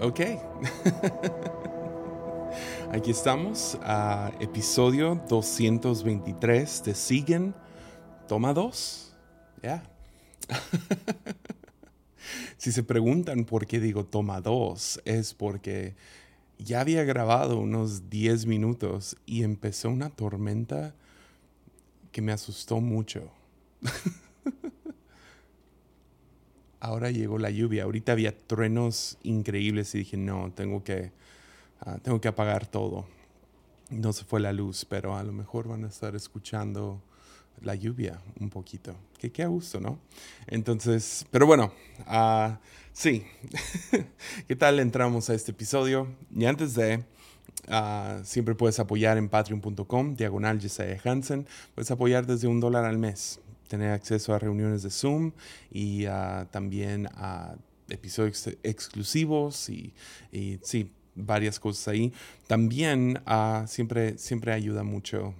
Ok. Aquí estamos a episodio 223 de Siguen. Toma dos. Si se preguntan por qué digo toma dos, es porque ya había grabado unos 10 minutos y empezó una tormenta que me asustó mucho. Ahora llegó la lluvia. Ahorita había truenos increíbles y dije, no, tengo que, ah, tengo que apagar todo. No se fue la luz, pero a lo mejor van a estar escuchando la lluvia un poquito. Que qué gusto, ¿no? Entonces, pero bueno, uh, sí. ¿Qué tal entramos a este episodio? Y antes de, uh, siempre puedes apoyar en patreon.com, diagonal Jesiah Hansen. Puedes apoyar desde un dólar al mes. Tener acceso a reuniones de Zoom y uh, también a episodios exclusivos y, y, sí, varias cosas ahí. También siempre, siempre ayuda mucho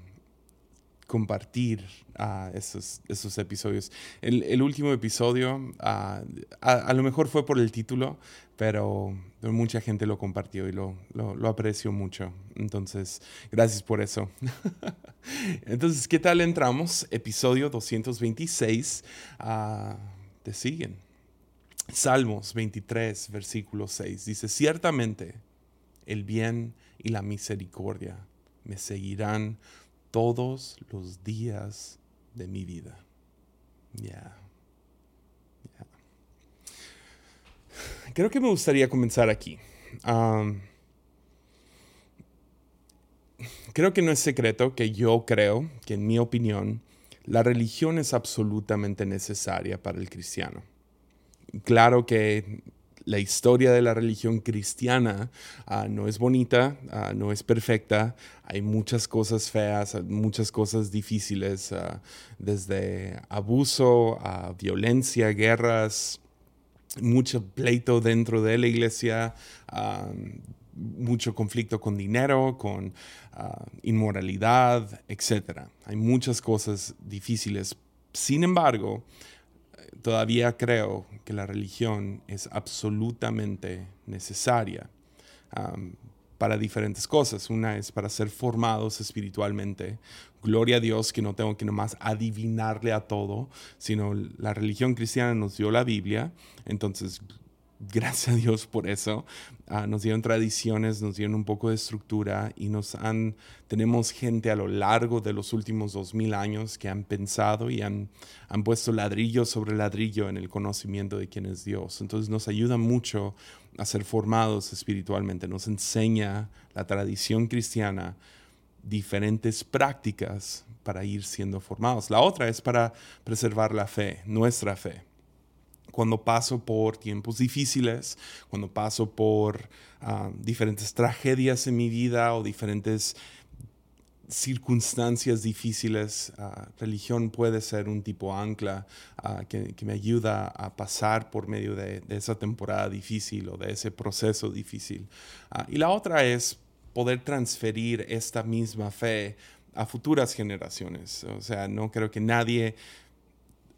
compartir uh, esos, esos, episodios. El, el último episodio, uh, a, a, lo mejor fue por el título, pero, mucha gente lo compartió y lo, lo, aprecio mucho. Entonces, gracias por eso. Entonces, ¿qué tal entramos? Episodio 226 uh, te siguen. Salmos 23, versículo 6. Dice, ciertamente el bien y la misericordia me seguirán todos los días de mi vida. Ya. Creo que me gustaría comenzar aquí. Creo que no es secreto que yo creo que, en mi opinión, la religión es absolutamente necesaria para el cristiano. Claro que la historia de la religión cristiana uh, no es bonita, uh, no es perfecta, hay muchas cosas feas, muchas cosas difíciles, uh, desde abuso a violencia, guerras, mucho pleito dentro de la iglesia, mucho conflicto con dinero, con inmoralidad, etc. Hay muchas cosas difíciles. Sin embargo, todavía creo que la religión es absolutamente necesaria para diferentes cosas. Una es para ser formados espiritualmente. Gloria a Dios que no tengo que nomás adivinarle a todo, sino la religión cristiana nos dio la Biblia. Entonces, gracias a Dios por eso. Uh, nos dieron tradiciones, nos dieron un poco de estructura y nos han, tenemos gente a lo largo de los últimos dos mil años que han pensado y han, han puesto ladrillo sobre ladrillo en el conocimiento de quién es Dios. Entonces nos ayuda mucho a ser formados espiritualmente, nos enseña la tradición cristiana diferentes prácticas para ir siendo formados. La otra es para preservar la fe, nuestra fe cuando paso por tiempos difíciles, cuando paso por uh, diferentes tragedias en mi vida o diferentes circunstancias difíciles, uh, religión puede ser un tipo ancla uh, que, me ayuda a pasar por medio de, esa temporada difícil o de ese proceso difícil. y la otra es poder transferir esta misma fe a futuras generaciones. O sea, no creo que nadie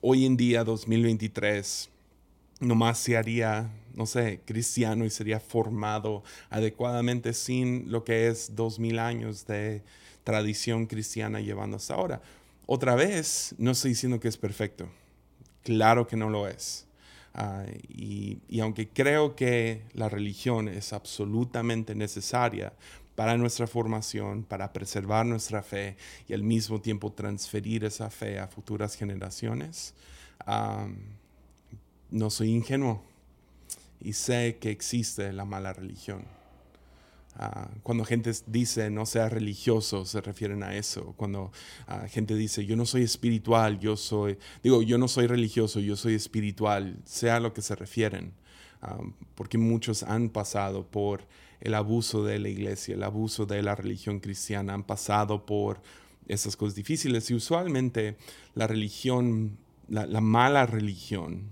hoy en día, 2023, nomás se haría, no sé, cristiano y sería formado adecuadamente sin lo que es dos mil años de tradición cristiana llevando hasta ahora. Otra vez, no estoy diciendo que es perfecto. Claro que no lo es. Uh, y, y, aunque creo que la religión es absolutamente necesaria para nuestra formación, para preservar nuestra fe y al mismo tiempo transferir esa fe a futuras generaciones, um, no soy ingenuo y sé que existe la mala religión. Uh, cuando gente dice no sea religioso, se refieren a eso. Cuando uh, gente dice yo no soy espiritual, yo soy, digo, yo no soy religioso, yo soy espiritual, sea a lo que se refieren. Uh, porque muchos han pasado por el abuso de la iglesia, el abuso de la religión cristiana, han pasado por esas cosas difíciles y usualmente la religión, la mala religión,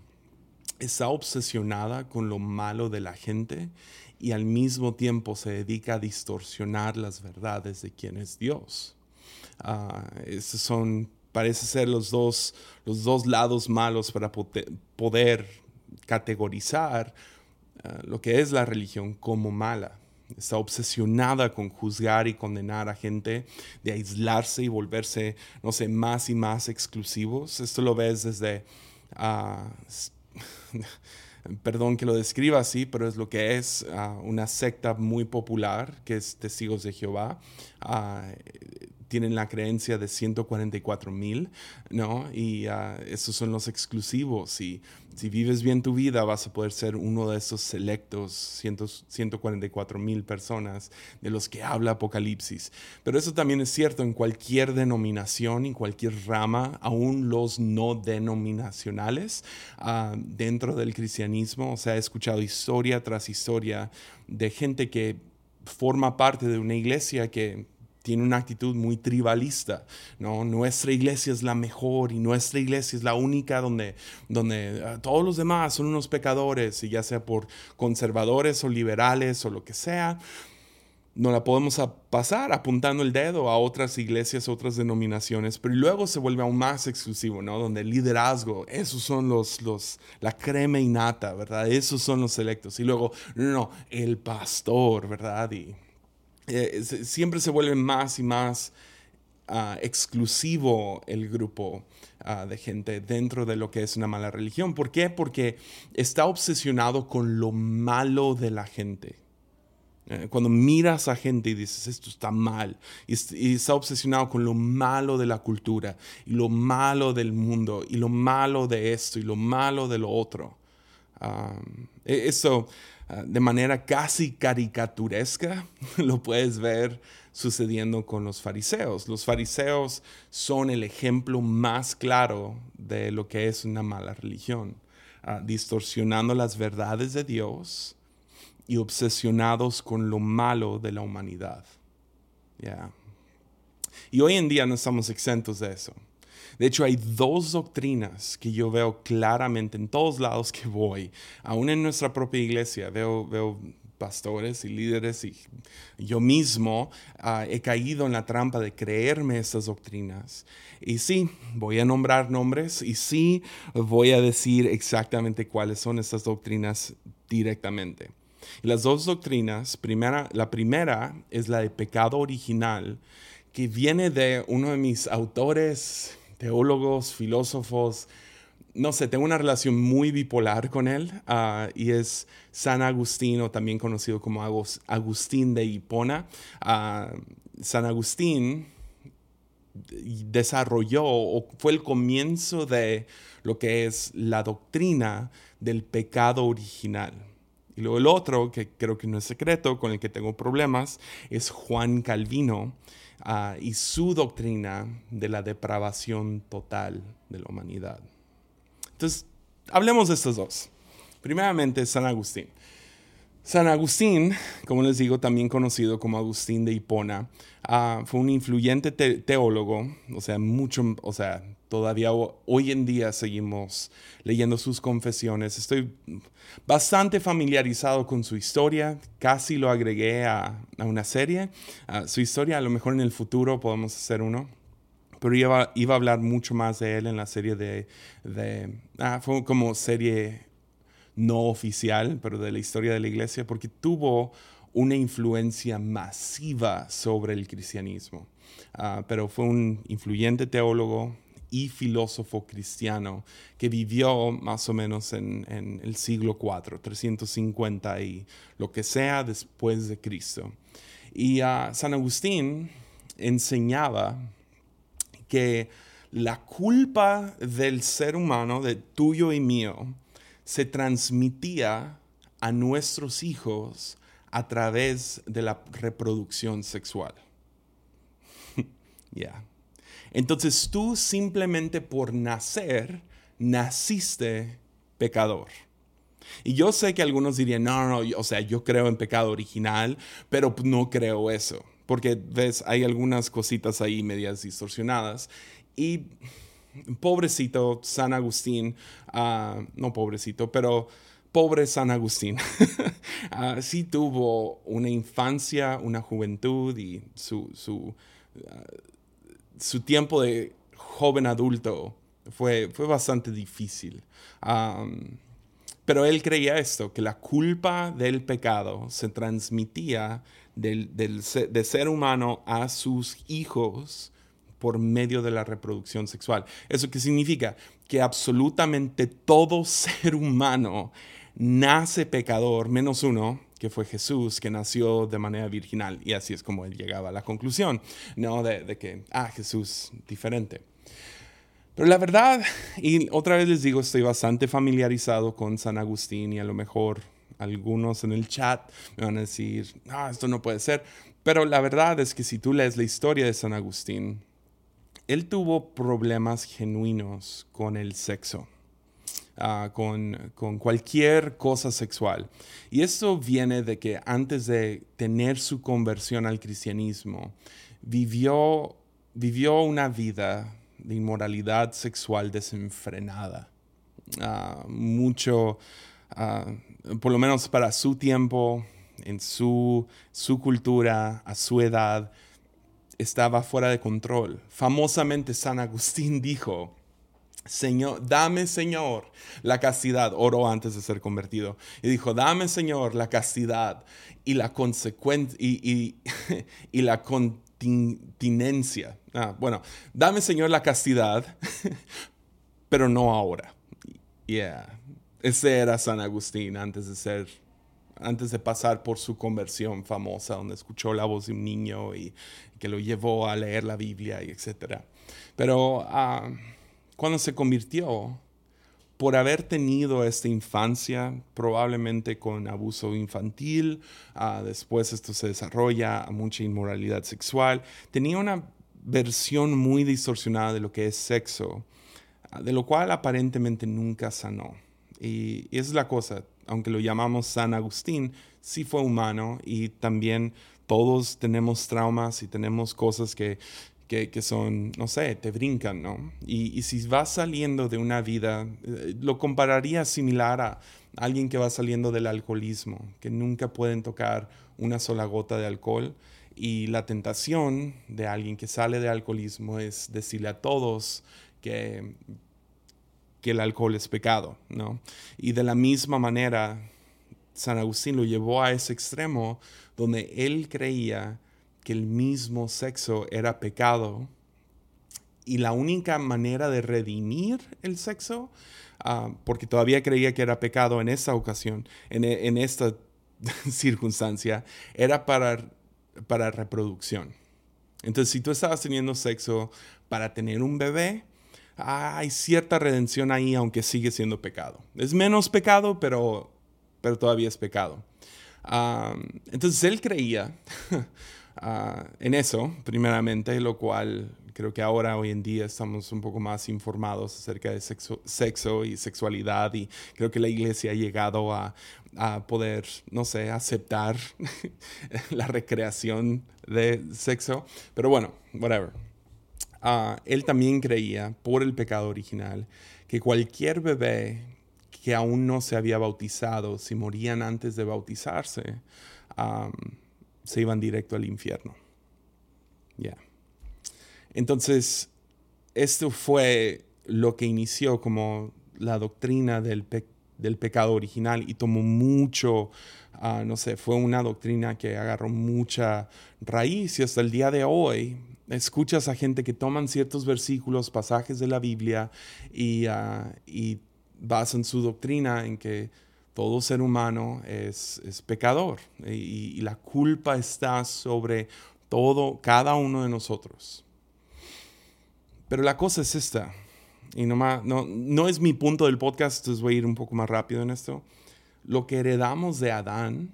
está obsesionada con lo malo de la gente y al mismo tiempo se dedica a distorsionar las verdades de quién es Dios. Uh, esos son, parece ser los dos, los dos lados malos para poder categorizar lo que es la religión como mala. Está obsesionada con juzgar y condenar a gente, de aislarse y volverse, no sé, más y más exclusivos. Esto lo ves desde... Ah, perdón que lo describa así, pero es lo que es ah, una secta muy popular, que es Testigos de Jehová. Ah, tienen la creencia de 144 mil, ¿no? Y uh, esos son los exclusivos. Y si vives bien tu vida, vas a poder ser uno de esos selectos 144 mil personas de los que habla Apocalipsis. Pero eso también es cierto en cualquier denominación, en cualquier rama, aún los no denominacionales uh, dentro del cristianismo. O sea, he escuchado historia tras historia de gente que forma parte de una iglesia que tiene una actitud muy tribalista, ¿no? Nuestra iglesia es la mejor y nuestra iglesia es la única donde, donde ah, todos los demás son unos pecadores, y ya sea por conservadores o liberales o lo que sea, no la podemos pasar apuntando el dedo a otras iglesias, otras denominaciones, pero luego se vuelve aún más exclusivo, ¿no? Donde el liderazgo, esos son los, los, la crema innata, ¿verdad? Esos son los selectos. Y luego, no, no, el pastor, ¿verdad? Y eh, siempre se vuelve más y más ah, exclusivo el grupo ah, de gente dentro de lo que es una mala religión. ¿Por qué? Porque está obsesionado con lo malo de la gente. Eh, cuando miras a gente y dices, esto está mal, y, está obsesionado con lo malo de la cultura, y lo malo del mundo, y lo malo de esto, y lo malo de lo otro. E, eso Ah, de manera casi caricaturesca, lo puedes ver sucediendo con los fariseos. Los fariseos son el ejemplo más claro de lo que es una mala religión, ah, distorsionando las verdades de Dios y obsesionados con lo malo de la humanidad. Y hoy en día no estamos exentos de eso. De hecho, hay dos doctrinas que yo veo claramente en todos lados que voy, aún en nuestra propia iglesia, veo, veo pastores y líderes y yo mismo ah, he caído en la trampa de creerme estas doctrinas. Y sí, voy a nombrar nombres y sí voy a decir exactamente cuáles son estas doctrinas directamente. las dos doctrinas, primera, la primera es la de pecado original, que viene de uno de mis autores teólogos, filósofos. No sé, tengo una relación muy bipolar con él ah, y es San Agustín, o también conocido como Agustín de Hipona. Ah, San Agustín desarrolló o fue el comienzo de lo que es la doctrina del pecado original. Y luego el otro, que creo que no es secreto, con el que tengo problemas, es Juan Calvino, Ah, y su doctrina de la depravación total de la humanidad. Entonces, hablemos de estos dos. Primeramente, San Agustín. San Agustín, como les digo, también conocido como Agustín de Hipona, ah, fue un influyente teólogo, o sea, mucho, o sea, todavía hoy en día seguimos leyendo sus confesiones. Estoy bastante familiarizado con su historia, casi lo agregué a, una serie. su historia, a lo mejor en el futuro podemos hacer uno. Pero iba, iba a hablar mucho más de él en la serie de... de ah, fue como serie no oficial, pero de la historia de la iglesia, porque tuvo una influencia masiva sobre el cristianismo. Ah, pero fue un influyente teólogo y filósofo cristiano que vivió más o menos en, el siglo IV, 350 y lo que sea después de Cristo. Y uh, San Agustín enseñaba que la culpa del ser humano, de tuyo y mío, se transmitía a nuestros hijos a través de la reproducción sexual. Ya. Entonces tú simplemente por nacer, naciste pecador. Y yo sé que algunos dirían, no, no, o sea, yo creo en pecado original, pero no creo eso. Porque, ves, hay algunas cositas ahí medias distorsionadas. Y pobrecito San Agustín, ah, no pobrecito, pero pobre San Agustín, uh, sí tuvo una infancia, una juventud y su, su, ah, su tiempo de joven adulto fue, fue bastante difícil. Pero él creía esto, que la culpa del pecado se transmitía del, de ser humano a sus hijos por medio de la reproducción sexual. ¿Eso qué significa? Que absolutamente todo ser humano nace pecador, menos uno, que fue Jesús, que nació de manera virginal. Y así es como él llegaba a la conclusión, ¿no? De, que, ah, Jesús diferente. Pero la verdad, y otra vez les digo, estoy bastante familiarizado con San Agustín y a lo mejor algunos en el chat me van a decir, ah, esto no puede ser. Pero la verdad es que si tú lees la historia de San Agustín, él tuvo problemas genuinos con el sexo. Ah, con, con, cualquier cosa sexual. Y esto viene de que antes de tener su conversión al cristianismo, vivió, vivió una vida de inmoralidad sexual desenfrenada. Ah, mucho, ah, por lo menos para su tiempo, en su, su cultura, a su edad, estaba fuera de control. Famosamente San Agustín dijo, Señor, dame Señor la castidad, oró antes de ser convertido, y dijo, dame Señor la castidad y la consecuencia y, y, la continencia. Ah, bueno, dame Señor la castidad, pero no ahora. Yeah. Ese era San Agustín antes de ser, antes de pasar por su conversión famosa, donde escuchó la voz de un niño y que lo llevó a leer la Biblia y etc. Pero ah, cuando se convirtió, por haber tenido esta infancia, probablemente con abuso infantil, ah, después esto se desarrolla a mucha inmoralidad sexual, tenía una versión muy distorsionada de lo que es sexo, ah, de lo cual aparentemente nunca sanó. Y, es la cosa, aunque lo llamamos San Agustín, sí fue humano y también todos tenemos traumas y tenemos cosas que, que, son, no sé, te brincan, ¿no? Y, si vas saliendo de una vida, eh, lo compararía similar a alguien que va saliendo del alcoholismo, que nunca pueden tocar una sola gota de alcohol. Y la tentación de alguien que sale de alcoholismo es decirle a todos que, que el alcohol es pecado, ¿no? Y de la misma manera, San Agustín lo llevó a ese extremo donde él creía que el mismo sexo era pecado y la única manera de redimir el sexo, ah, porque todavía creía que era pecado en esta ocasión, en, esta circunstancia, era para, para reproducción. Entonces, si tú estabas teniendo sexo para tener un bebé, hay cierta redención ahí, aunque sigue siendo pecado. Es menos pecado, pero, pero todavía es pecado. Entonces él creía Ah, en eso, primeramente, lo cual creo que ahora, hoy en día, estamos un poco más informados acerca de sexo, sexo y sexualidad y creo que la iglesia ha llegado a, a poder, no sé, aceptar la recreación de sexo. Pero bueno, whatever. Uh, él también creía, por el pecado original, que cualquier bebé que aún no se había bautizado, si morían antes de bautizarse, se iban directo al infierno. Ya. Entonces, esto fue lo que inició como la doctrina del, del pecado original y tomó mucho, ah, no sé, fue una doctrina que agarró mucha raíz y hasta el día de hoy escuchas a gente que toman ciertos versículos, pasajes de la Biblia y, y basan su doctrina en que todo ser humano es, pecador y, la culpa está sobre todo, cada uno de nosotros. Pero la cosa es esta, y no, no, no es mi punto del podcast, entonces voy a ir un poco más rápido en esto. Lo que heredamos de Adán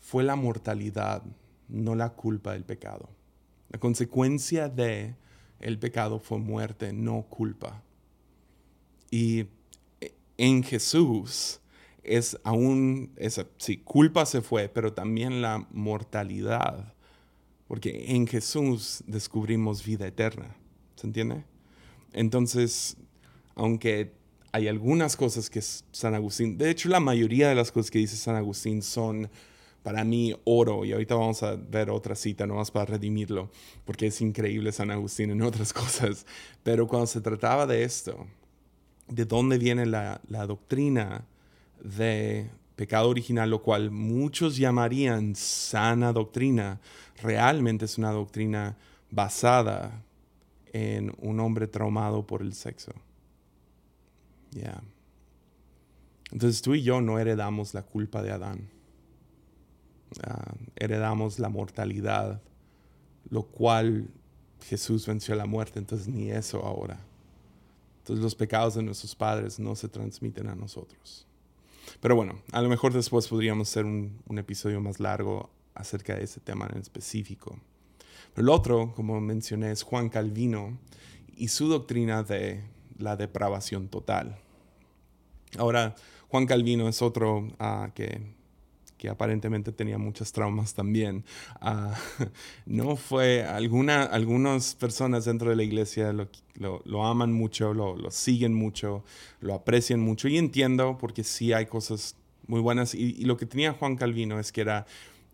fue la mortalidad, no la culpa del pecado. La consecuencia de el pecado fue muerte, no culpa. Y en Jesús es aún, esa, sí, culpa se fue, pero también la mortalidad, porque en Jesús descubrimos vida eterna, ¿se entiende? Entonces, aunque hay algunas cosas que San Agustín, de hecho la mayoría de las cosas que dice San Agustín son para mí oro, y ahorita vamos a ver otra cita nomás para redimirlo, porque es increíble San Agustín en otras cosas, pero cuando se trataba de esto, de dónde viene la, la doctrina, de pecado original, lo cual muchos llamarían sana doctrina, realmente es una doctrina basada en un hombre traumado por el sexo. Ya. Entonces tú y yo no heredamos la culpa de Adán. Ah, heredamos la mortalidad, lo cual Jesús venció la muerte, entonces ni eso ahora. Entonces los pecados de nuestros padres no se transmiten a nosotros. Pero bueno, a lo mejor después podríamos hacer un, un episodio más largo acerca de ese tema en específico. El otro, como mencioné, es Juan Calvino y su doctrina de la depravación total. Ahora, Juan Calvino es otro uh, que que aparentemente tenía muchos traumas también. Uh, no fue, alguna, algunas personas dentro de la iglesia lo, lo, aman mucho, lo, lo, siguen mucho, lo aprecian mucho y entiendo porque sí hay cosas muy buenas y lo que tenía Juan Calvino es que era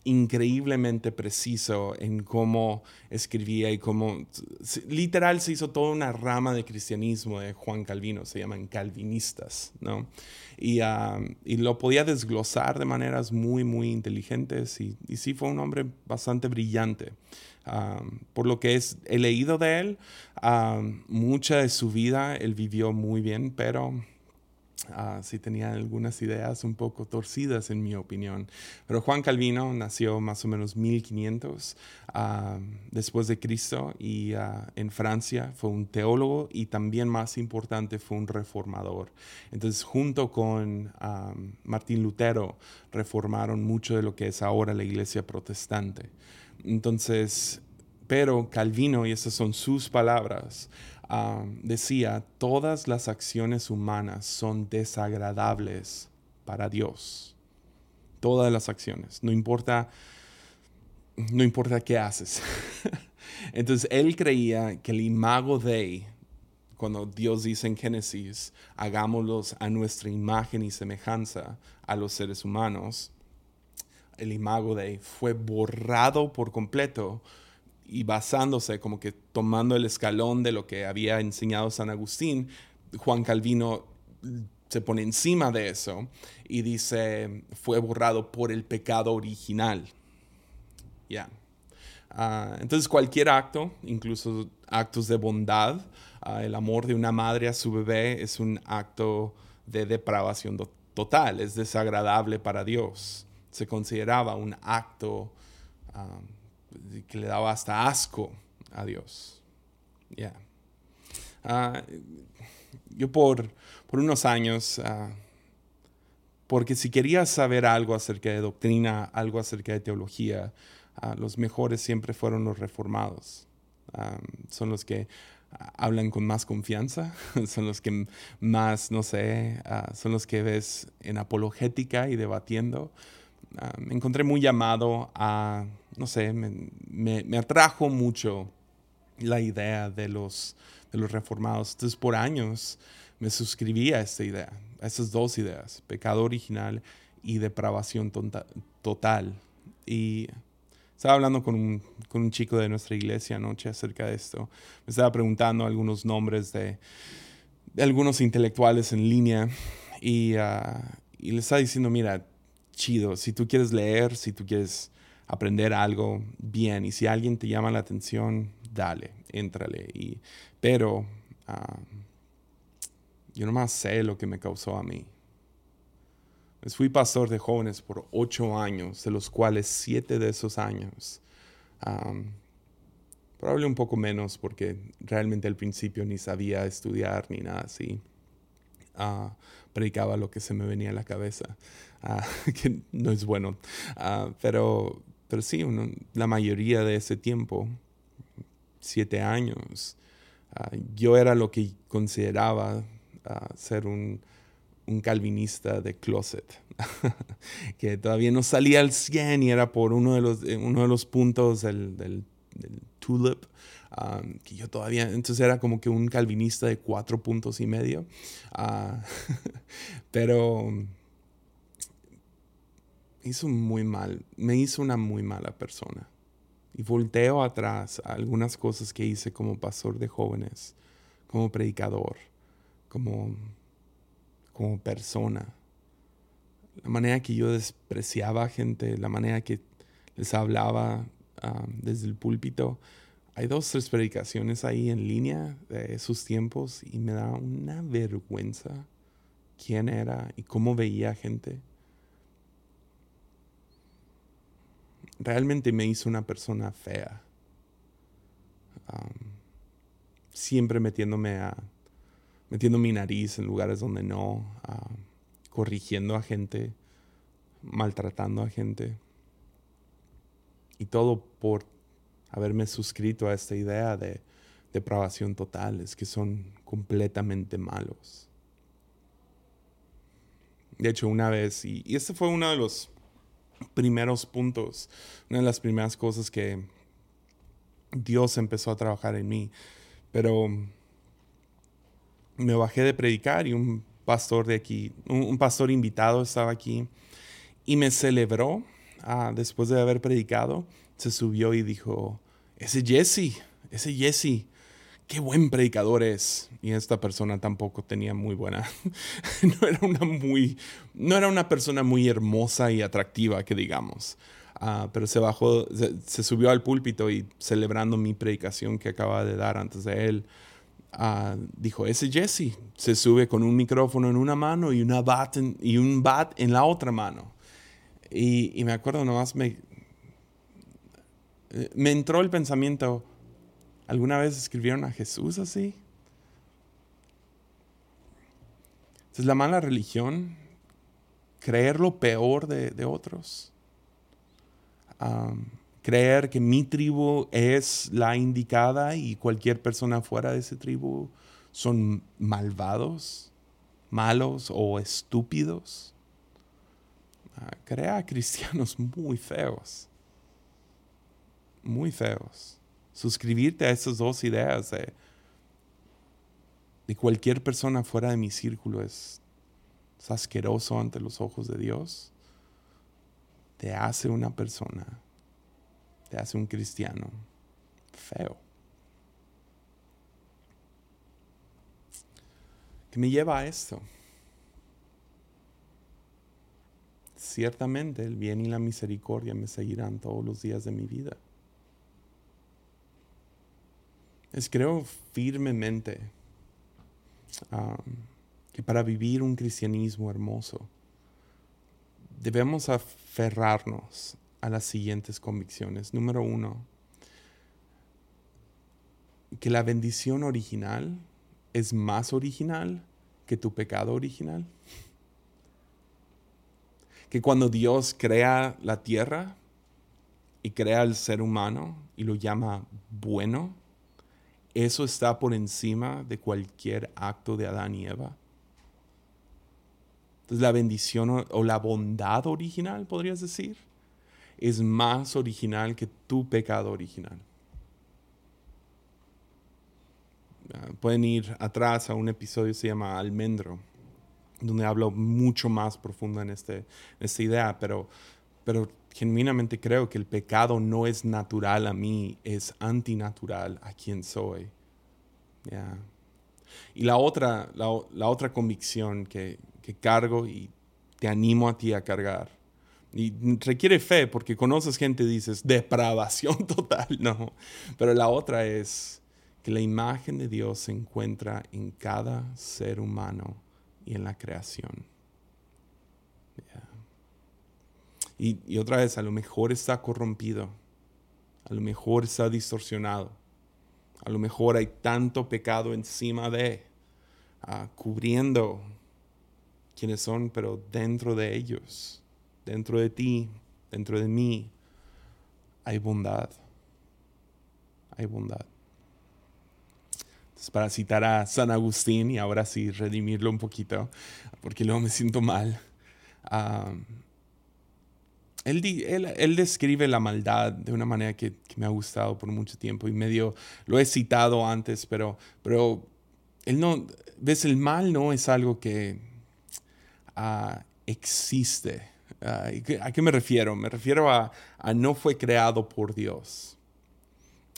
increíblemente preciso en cómo escribía y cómo literal se hizo toda una rama de cristianismo de Juan Calvino, se llaman calvinistas, ¿no? Y, y lo podía desglosar de maneras muy, muy inteligentes y, y sí fue un hombre bastante brillante. por lo que es, he leído de él, mucha de su vida él vivió muy bien, pero Uh, sí tenía algunas ideas un poco torcidas en mi opinión. Pero Juan Calvino nació más o menos 1500 uh, después de Cristo y uh, en Francia fue un teólogo y también más importante fue un reformador. Entonces junto con um, Martín Lutero reformaron mucho de lo que es ahora la iglesia protestante. Entonces, pero Calvino, y esas son sus palabras, decía, todas las acciones humanas son desagradables para Dios. Todas las acciones, no importa, no importa qué haces. Entonces él creía que el imago de cuando Dios dice en Génesis, hagámoslos a nuestra imagen y semejanza a los seres humanos, el imago de fue borrado por completo y basándose, como que tomando el escalón de lo que había enseñado San Agustín, Juan Calvino se pone encima de eso y dice, fue borrado por el pecado original. Ya. Ah, entonces cualquier acto, incluso actos de bondad, ah, el amor de una madre a su bebé es un acto de depravación total, es desagradable para Dios. Se consideraba un acto ah, que le daba hasta asco a Dios. Ah, yo por, por, unos años, uh, porque si querías saber algo acerca de doctrina, algo acerca de teología, uh, los mejores siempre fueron los reformados. son los que hablan con más confianza, son los que más, no sé, son los que ves en apologética y debatiendo. Me encontré muy llamado a no sé, me, atrajo mucho la idea de los, de los reformados. Entonces, por años me suscribí a esta idea, a esas dos ideas, pecado original y depravación total. Y estaba hablando con un, con un, chico de nuestra iglesia anoche acerca de esto. Me estaba preguntando algunos nombres de, de algunos intelectuales en línea y, uh, y le estaba diciendo, mira, chido, si tú quieres leer, si tú quieres aprender algo bien. Y si alguien te llama la atención, dale, éntrale. Y, pero uh, yo nomás sé lo que me causó a mí. Pues fui pastor de jóvenes por ocho años, de los cuales siete de esos años, um, probablemente un poco menos porque realmente al principio ni sabía estudiar ni nada así. Uh, predicaba lo que se me venía a la cabeza, uh, que no es bueno. Uh, pero, pero sí, la mayoría de ese tiempo, siete años, ah, yo era lo que consideraba ser un, calvinista de closet, que todavía no salía al 100 y era por uno de los, eh, uno de los puntos del, tulip, que yo todavía, entonces era como que un calvinista de cuatro puntos y medio, pero hizo muy mal, me hizo una muy mala persona. Y volteo atrás a algunas cosas que hice como pastor de jóvenes, como predicador, como, como persona. la manera que yo despreciaba a gente, la manera que les hablaba desde el púlpito. Hay dos, tres predicaciones ahí en línea de esos tiempos y me da una vergüenza quién era y cómo veía gente. Realmente me hizo una persona fea. siempre metiéndome a, metiendo mi nariz en lugares donde no, corrigiendo a gente, maltratando a gente. Y todo por haberme suscrito a esta idea de depravación total, es que son completamente malos. De hecho, una vez, y, y este fue uno de los primeros puntos, una de las primeras cosas que Dios empezó a trabajar en mí, pero me bajé de predicar y un pastor de aquí, un, pastor invitado estaba aquí y me celebró ah, después de haber predicado, se subió y dijo, ese Jesse, ese Jesse, qué buen predicador es. Y esta persona tampoco tenía muy buena, no era una muy, no era una persona muy hermosa y atractiva, que digamos. Ah, pero se bajó, se, subió al púlpito y celebrando mi predicación que acaba de dar antes de él, Ah, dijo, ese Jesse se sube con un micrófono en una mano y, una bat y un bat en la otra mano. Y, me acuerdo nomás, me, me entró el pensamiento, ¿alguna vez escribieron a Jesús así? Es la mala religión, creer lo peor de, otros creer que mi tribu es la indicada y cualquier persona fuera de esa tribu son malvados, malos o estúpidos. Ah, crea cristianos muy feos, muy feos. Suscribirte a esas dos ideas de, cualquier persona fuera de mi círculo es, es asqueroso ante los ojos de Dios. Te hace una persona te hace un cristiano feo. ¿Qué me lleva a esto? Ciertamente el bien y la misericordia me seguirán todos los días de mi vida. Es creo firmemente que para vivir un cristianismo hermoso debemos aferrarnos a las siguientes convicciones. Número uno, que la bendición original es más original que tu pecado original. Que cuando Dios crea la tierra y crea al ser humano y lo llama bueno, eso está por encima de cualquier acto de Adán y Eva. Entonces la bendición o, la bondad original, podrías decir, es más original que tu pecado original. Ah, pueden ir atrás a un episodio que se llama Almendro, donde hablo mucho más profundo en, este, esta idea, pero, pero genuinamente creo que el pecado no es natural a mí, es antinatural a quien soy. Y la otra, la, otra convicción que, que cargo y te animo a ti a cargar y requiere fe porque conoces gente y dices, depravación total, no. Pero la otra es que la imagen de Dios se encuentra en cada ser humano y en la creación. Y, y, otra vez, a lo mejor está corrompido, a lo mejor está distorsionado, a lo mejor hay tanto pecado encima de, uh, cubriendo quienes son, pero dentro de ellos dentro de ti, dentro de mí, hay bondad. Hay bondad. Para citar a San Agustín y ahora sí redimirlo un poquito, porque luego me siento mal. Él, describe la maldad de una manera que, me ha gustado por mucho tiempo y medio lo he citado antes, pero, pero él no, ves, el mal no es algo que ah, existe ¿A qué me refiero? Me refiero a, no fue creado por Dios.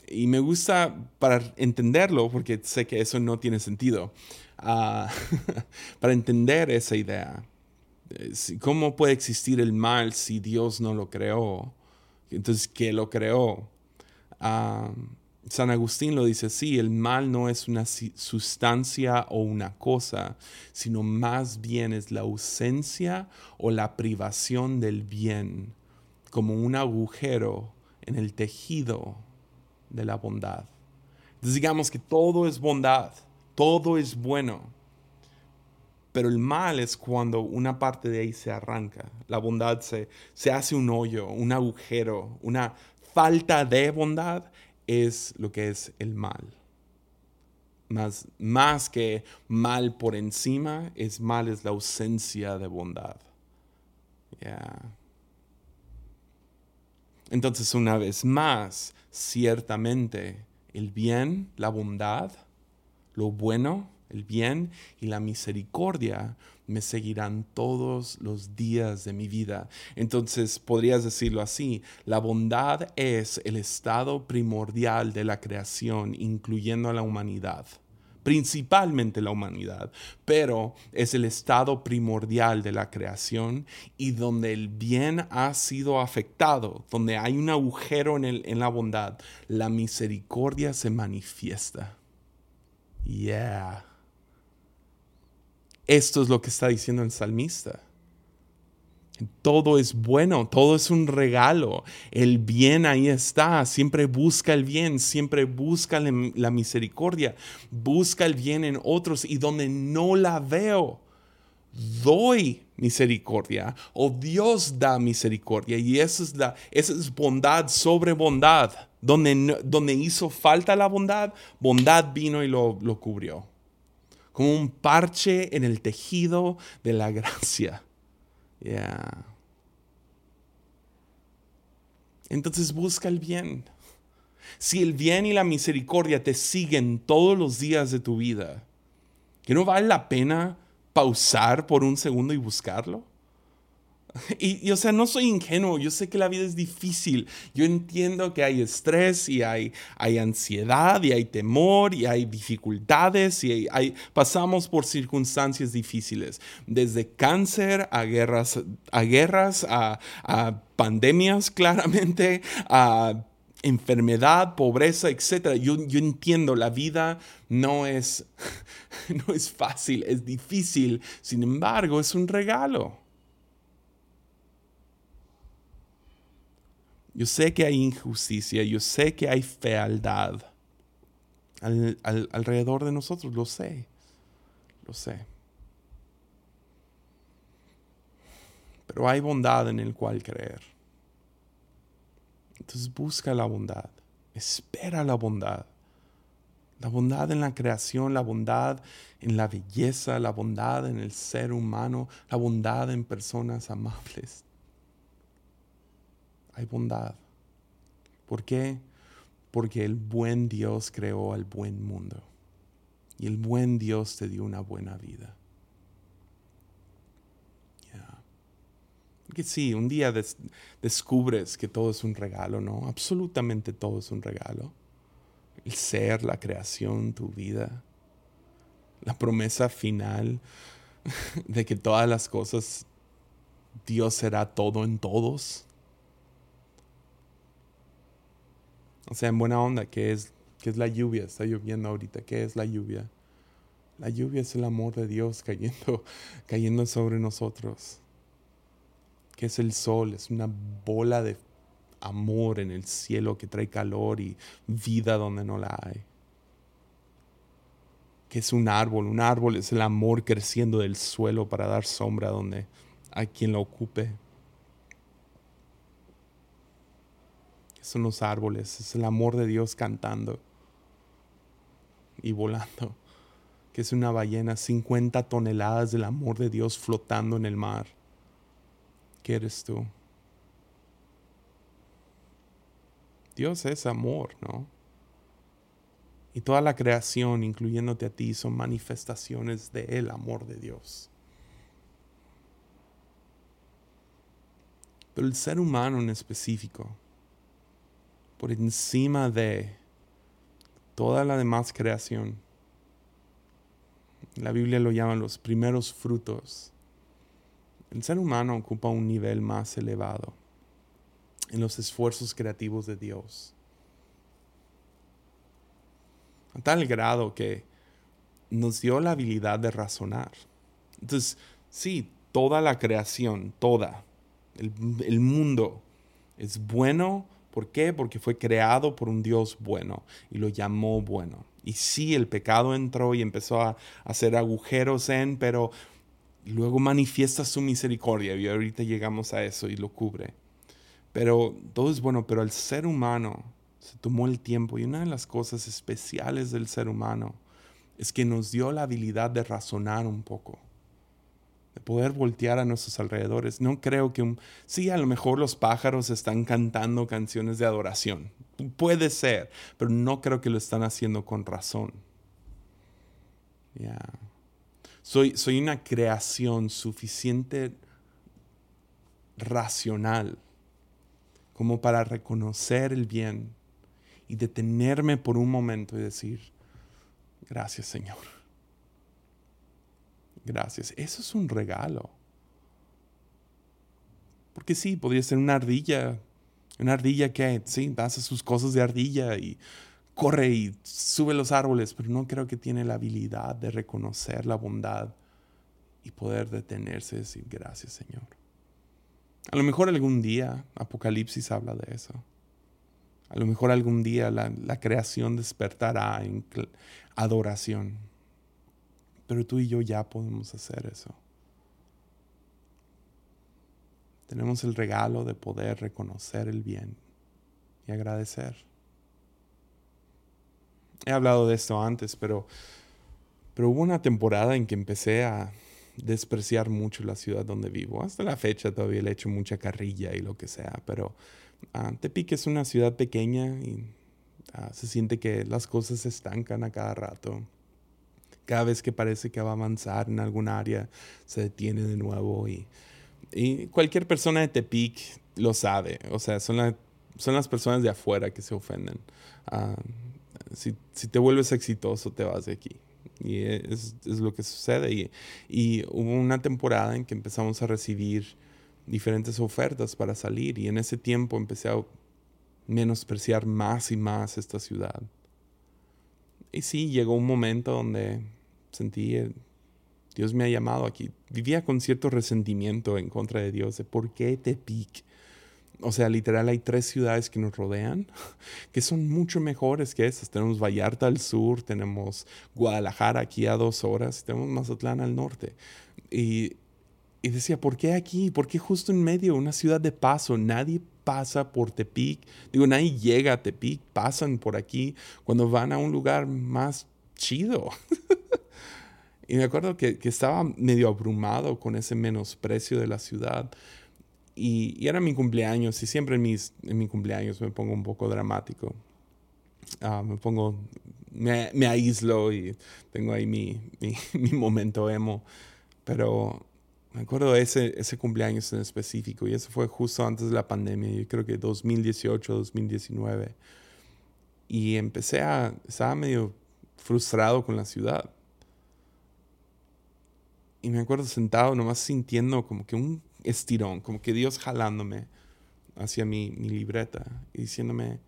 Y me gusta para entenderlo, porque sé que eso no tiene sentido, ah, para entender esa idea, ¿Cómo puede existir el mal si Dios no lo creó? Entonces, ¿qué lo creó? Ah, San Agustín lo dice así, el mal no es una sustancia o una cosa, sino más bien es la ausencia o la privación del bien, como un agujero en el tejido de la bondad. Entonces digamos que todo es bondad, todo es bueno, pero el mal es cuando una parte de ahí se arranca, la bondad se, se hace un hoyo, un agujero, una falta de bondad es lo que es el mal. Más, más que mal por encima, es mal es la ausencia de bondad. Entonces, una vez más, ciertamente, el bien, la bondad, lo bueno, el bien y la misericordia me seguirán todos los días de mi vida. Entonces podrías decirlo así, la bondad es el estado primordial de la creación, incluyendo a la humanidad principalmente la humanidad, pero es el estado primordial de la creación y donde el bien ha sido afectado, donde hay un agujero en, en la bondad, la misericordia se manifiesta. Yeah. Esto es lo que está diciendo el salmista. Todo es bueno, todo es un regalo. El bien ahí está. Siempre busca el bien, siempre busca la misericordia, busca el bien en otros y donde no la veo, doy misericordia o Dios da misericordia. Y esa es, la, es bondad sobre bondad. Donde, donde hizo falta la bondad, bondad vino y lo, lo cubrió como un parche en el tejido de la gracia. Entonces busca el bien. Si el bien y la misericordia te siguen todos los días de tu vida, ¿que no vale la pena pausar por un segundo y buscarlo? Y, o sea, no soy ingenuo, yo sé que la vida es difícil, yo entiendo que hay estrés y hay, hay ansiedad y hay temor y hay dificultades y hay, pasamos por circunstancias difíciles, desde cáncer a guerras, a, guerras, a pandemias claramente, a enfermedad, pobreza, etc. Yo, yo, entiendo, la vida no es, no es fácil, es difícil, sin embargo, es un regalo. Yo sé que hay injusticia, yo sé que hay fealdad alrededor de nosotros, lo sé, lo sé. Pero hay bondad en el cual creer. Entonces busca la bondad, espera la bondad. La bondad en la creación, la bondad en la belleza, la bondad en el ser humano, la bondad en personas amables hay bondad. ¿Por qué? Porque el buen Dios creó al buen mundo. Y el buen Dios te dio una buena vida. Que sí, un día descubres que todo es un regalo, ¿no? Absolutamente todo es un regalo. El ser, la creación, tu vida. La promesa final de que todas las cosas, Dios será todo en todos. O sea, en buena onda, ¿qué es, qué es la lluvia? Está lloviendo ahorita. ¿Qué es la lluvia? La lluvia es el amor de Dios cayendo, cayendo sobre nosotros. ¿Qué es el sol? Es una bola de amor en el cielo que trae calor y vida donde no la hay. ¿Qué es un árbol? Un árbol es el amor creciendo del suelo para dar sombra donde hay quien lo ocupe. Son los árboles, es el amor de Dios cantando y volando, que es una ballena, 50 toneladas del amor de Dios flotando en el mar. ¿Qué eres tú? Dios es amor, ¿no? Y toda la creación, incluyéndote a ti, son manifestaciones del amor de Dios. Pero el ser humano en específico, por encima de toda la demás creación. La Biblia lo llama los primeros frutos. El ser humano ocupa un nivel más elevado en los esfuerzos creativos de Dios. A tal grado que nos dio la habilidad de razonar. Entonces, sí, toda la creación, toda, el, el mundo es bueno. ¿Por qué? Porque fue creado por un Dios bueno y lo llamó bueno. Y sí, el pecado entró y empezó a, hacer agujeros en, pero luego manifiesta su misericordia y ahorita llegamos a eso y lo cubre. Pero todo es bueno, pero el ser humano se tomó el tiempo y una de las cosas especiales del ser humano es que nos dio la habilidad de razonar un poco, de poder voltear a nuestros alrededores. No creo que. Sí, a lo mejor los pájaros están cantando canciones de adoración, puede ser, pero no creo que lo están haciendo con razón. Soy, soy una creación suficiente racional como para reconocer el bien y detenerme por un momento y decir, gracias Señor. Gracias. Eso es un regalo. Porque sí, podría ser una ardilla una ardilla que, sí, hace sus cosas de ardilla y corre y sube los árboles, pero no creo que tiene la habilidad de reconocer la bondad y poder detenerse y decir gracias Señor. A lo mejor algún día Apocalipsis habla de eso. A lo mejor algún día la, la creación despertará en adoración. Pero tú y yo ya podemos hacer eso. tenemos el regalo de poder reconocer el bien y agradecer. He hablado de esto antes, pero, pero hubo una temporada en que empecé a despreciar mucho la ciudad donde vivo. Hasta la fecha todavía le echo mucha carrilla y lo que sea, pero uh, es una ciudad pequeña y ah, se siente que las cosas se estancan a cada rato. Cada vez que parece que va a avanzar en algún área, se detiene de nuevo y y cualquier persona de Tepic lo sabe. O sea, son, son las personas de afuera que se ofenden. Ah, si, si, te vuelves exitoso, te vas de aquí. Y es, es lo que sucede. Y, y, hubo una temporada en que empezamos a recibir diferentes ofertas para salir. Y en ese tiempo empecé a menospreciar más y más esta ciudad. Y sí, llegó un momento donde sentí Dios me ha llamado aquí. Vivía con cierto resentimiento en contra de Dios, de por qué Tepic. O sea, literal hay tres ciudades que nos rodean, que son mucho mejores que esas. Tenemos Vallarta al sur, tenemos Guadalajara aquí a dos horas, tenemos Mazatlán al norte. Y, y decía, ¿por qué aquí? ¿Por qué justo en medio? Una ciudad de paso. Nadie pasa por Tepic. Digo, nadie llega a Tepic, pasan por aquí cuando van a un lugar más chido. Y me acuerdo que, que, estaba medio abrumado con ese menosprecio de la ciudad. Y, y era mi cumpleaños, y siempre en, mis, en mi cumpleaños me pongo un poco dramático. Uh, me pongo, me, me, aíslo y tengo ahí mi, mi, mi, momento emo. Pero me acuerdo de ese, ese cumpleaños en específico, y eso fue justo antes de la pandemia, yo creo que 2018, 2019. Y empecé a, estaba medio frustrado con la ciudad y me acuerdo sentado nomás sintiendo como que un estirón, como que Dios jalándome hacia mi, mi libreta y diciéndome,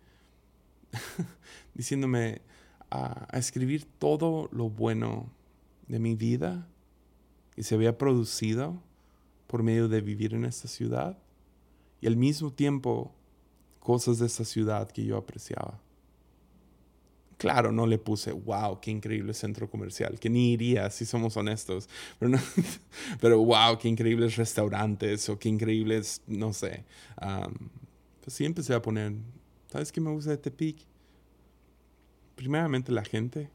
diciéndome a, a, escribir todo lo bueno de mi vida y se había producido por medio de vivir en esta ciudad y al mismo tiempo cosas de esta ciudad que yo apreciaba. Claro, no le puse, wow, qué increíble centro comercial, que ni iría si somos honestos, pero, pero wow, qué increíbles restaurantes o qué increíbles, no sé. pues sí empecé a poner, ¿sabes qué me gusta de Tepic? Primeramente la gente.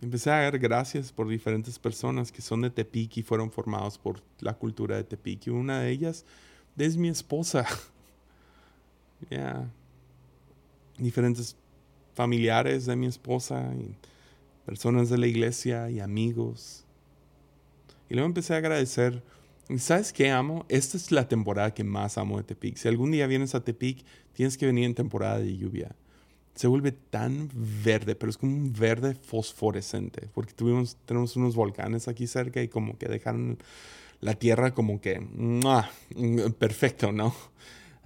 Empecé a dar gracias por diferentes personas que son de Tepic y fueron formados por la cultura de Tepic. Y una de ellas es mi esposa. Ya. Diferentes familiares de mi esposa, y personas de la iglesia y amigos. Y luego empecé a agradecer. ¿Y sabes qué amo? Esta es la temporada que más amo de Tepic. Si algún día vienes a Tepic, tienes que venir en temporada de lluvia. Se vuelve tan verde, pero es como un verde fosforescente, porque tuvimos, tenemos unos volcanes aquí cerca y como que dejaron la tierra como que, perfecto, ¿no?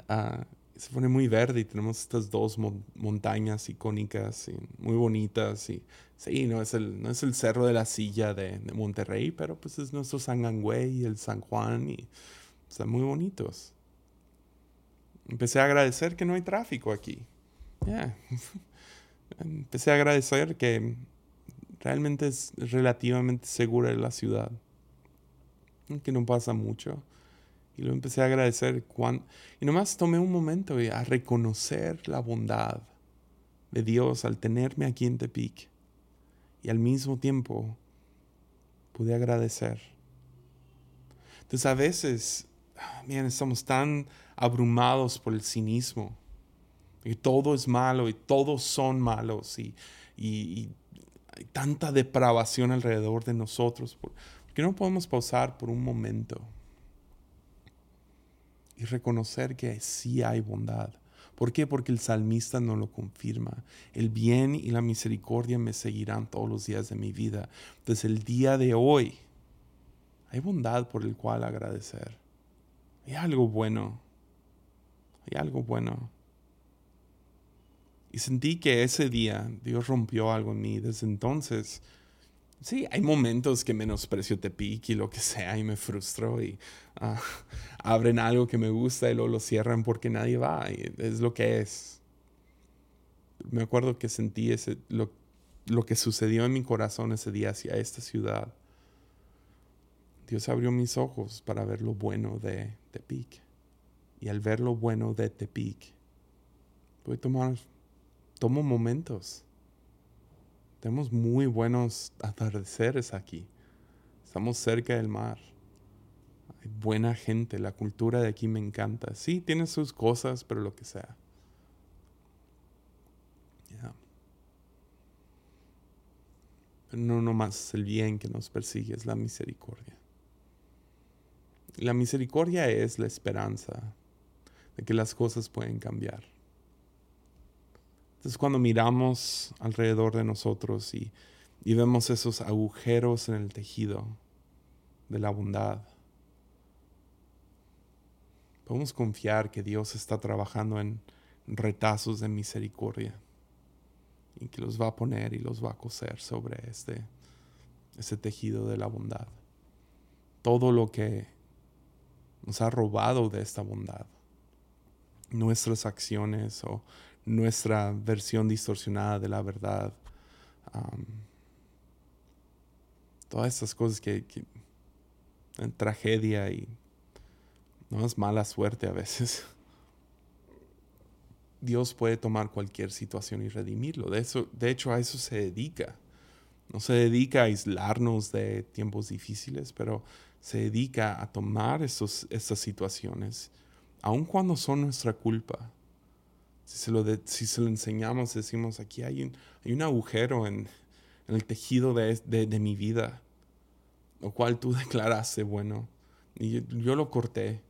Ah, se pone muy verde y tenemos estas dos montañas icónicas y muy bonitas. Y sí, no es el, no es el cerro de la silla de, Monterrey, pero pues es nuestro Sangangüey y el San Juan y están muy bonitos. Empecé a agradecer que no hay tráfico aquí. Empecé a agradecer que realmente es relativamente segura la ciudad. Que no pasa mucho. Y lo empecé a agradecer. Cuando, y nomás tomé un momento a reconocer la bondad de Dios al tenerme aquí en Tepic. Y al mismo tiempo pude agradecer. Entonces a veces, miren, estamos tan abrumados por el cinismo. Y todo es malo y todos son malos. Y, y hay tanta depravación alrededor de nosotros. ¿Por qué no podemos pausar por un momento? y reconocer que sí hay bondad. ¿Por qué? Porque el salmista no lo confirma. El bien y la misericordia me seguirán todos los días de mi vida. Desde el día de hoy hay bondad por el cual agradecer. Hay algo bueno. Hay algo bueno. Y sentí que ese día Dios rompió algo en mí. Desde entonces Sí, hay momentos que menosprecio Tepic y lo que sea y me frustro y ah, abren algo que me gusta y luego lo cierran porque nadie va y es lo que es. Me acuerdo que sentí ese, lo, lo que sucedió en mi corazón ese día hacia esta ciudad. Dios abrió mis ojos para ver lo bueno de Tepic. Y al ver lo bueno de Tepic, voy a tomar, tomo momentos tenemos muy buenos atardeceres aquí. Estamos cerca del mar. Hay buena gente. La cultura de aquí me encanta. Sí, tiene sus cosas, pero lo que sea. Pero no nomás el bien que nos persigue, es la misericordia. La misericordia es la esperanza de que las cosas pueden cambiar. Entonces cuando miramos alrededor de nosotros y, vemos esos agujeros en el tejido de la bondad, podemos confiar que Dios está trabajando en retazos de misericordia y que los va a poner y los va a coser sobre este, ese tejido de la bondad. Todo lo que nos ha robado de esta bondad, nuestras acciones o nuestra versión distorsionada de la verdad. todas estas cosas que, en tragedia y no es mala suerte a veces. Dios puede tomar cualquier situación y redimirlo. De, eso, de hecho, a eso se dedica. No se dedica a aislarnos de tiempos difíciles, pero se dedica a tomar esos, estas situaciones, aun cuando son nuestra culpa, si se lo, si se lo enseñamos, decimos, aquí hay un, hay un agujero en, el tejido de, de, mi vida, lo cual tú declaraste bueno. Y yo, lo corté.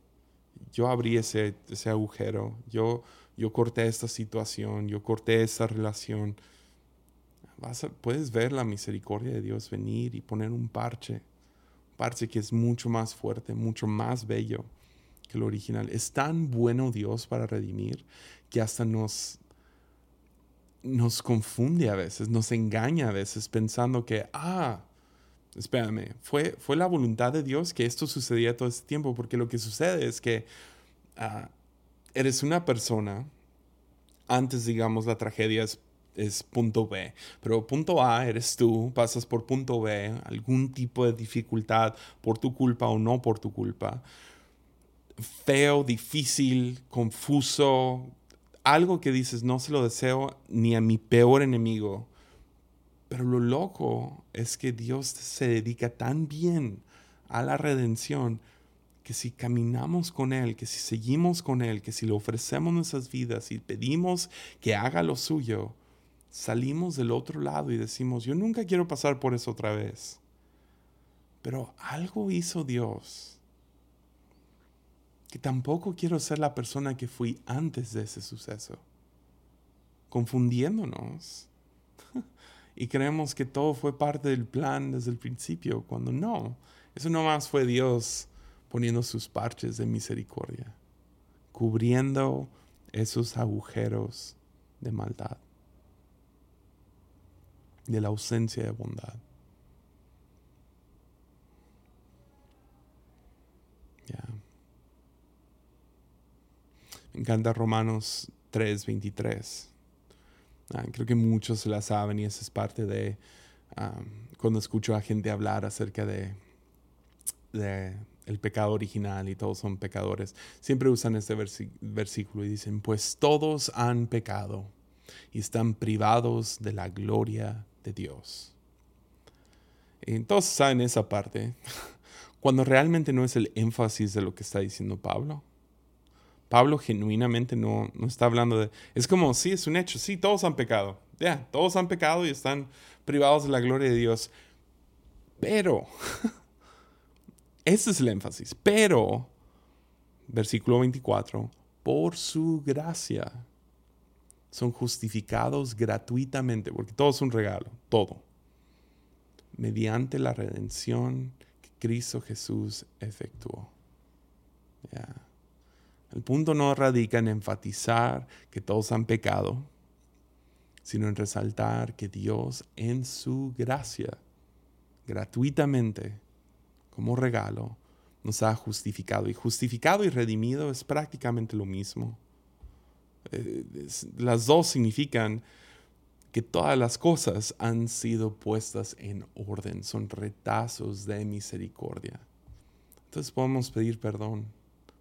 Yo abrí ese, ese agujero. Yo, yo corté esta situación. Yo corté esta relación. Vas puedes ver la misericordia de Dios venir y poner un parche. Un parche que es mucho más fuerte, mucho más bello que lo original. Es tan bueno Dios para redimir que hasta nos, nos confunde a veces, nos engaña a veces pensando que, ah, espérame, fue, fue la voluntad de Dios que esto sucedía todo este tiempo, porque lo que sucede es que ah, eres una persona, antes digamos la tragedia es, es punto B, pero punto A eres tú, pasas por punto B, algún tipo de dificultad por tu culpa o no por tu culpa, feo, difícil, confuso, algo que dices, no se lo deseo ni a mi peor enemigo. Pero lo loco es que Dios se dedica tan bien a la redención que si caminamos con Él, que si seguimos con Él, que si le ofrecemos nuestras vidas y pedimos que haga lo suyo, salimos del otro lado y decimos, yo nunca quiero pasar por eso otra vez. Pero algo hizo Dios que tampoco quiero ser la persona que fui antes de ese suceso, confundiéndonos. y creemos que todo fue parte del plan desde el principio, cuando no, eso no más fue Dios poniendo sus parches de misericordia, cubriendo esos agujeros de maldad, de la ausencia de bondad. Me encanta Romanos 3, 23. Ah, creo que muchos la saben y esa es parte de cuando escucho a gente hablar acerca de el pecado original y todos son pecadores. Siempre usan este versículo y dicen, pues todos han pecado y están privados de la gloria de Dios. Entonces saben esa parte, cuando realmente no es el énfasis de lo que está diciendo Pablo. Pablo genuinamente no, no está hablando de... Es como, sí, es un hecho, sí, todos han pecado. Ya, todos han pecado y están privados de la gloria de Dios. Pero, ese es el énfasis. Pero, versículo 24, por su gracia son justificados gratuitamente, porque todo es un regalo, todo, mediante la redención que Cristo Jesús efectuó. El punto no radica en enfatizar que todos han pecado, sino en resaltar que Dios en su gracia, gratuitamente, como regalo, nos ha justificado. Y justificado y redimido es prácticamente lo mismo. Eh, las dos significan que todas las cosas han sido puestas en orden, son retazos de misericordia. Entonces podemos pedir perdón,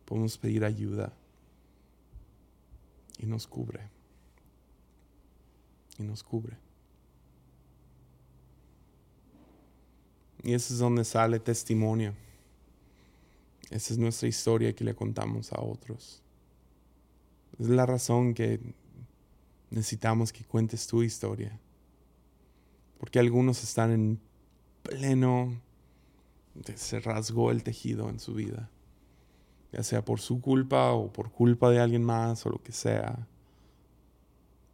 podemos pedir ayuda y nos cubre. Y nos cubre. Y ese es donde sale testimonio. Esa es nuestra historia que le contamos a otros. Es la razón que necesitamos que cuentes tu historia. Porque algunos están en pleno, se rasgó el tejido en su vida. Ya sea por su culpa o por culpa de alguien más o lo que sea.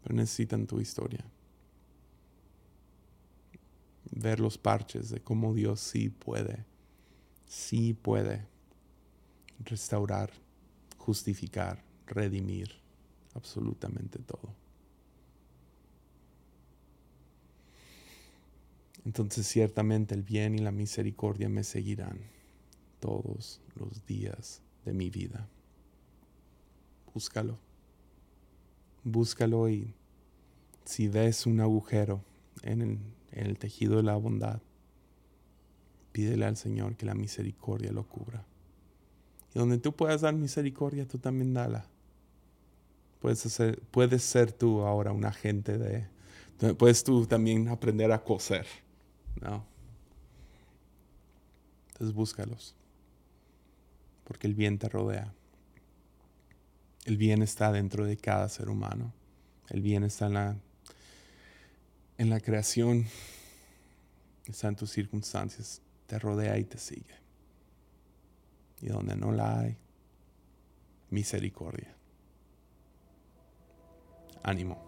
Pero necesitan tu historia ver los parches de cómo Dios sí puede, sí puede restaurar, justificar, redimir absolutamente todo. Entonces ciertamente el bien y la misericordia me seguirán todos los días de mi vida. Búscalo. Búscalo y si ves un agujero en el, tejido de la bondad, pídele al Señor que la misericordia lo cubra. Y donde tú puedas dar misericordia, tú también dala. Puedes, puedes ser tú ahora un agente de... Puedes tú también aprender a coser. ¿no? Entonces búscalos. Porque el bien te rodea. El bien está dentro de cada ser humano. El bien está en la en la creación, está en tus circunstancias, te rodea y te sigue. Y donde no la hay, misericordia. Ánimo.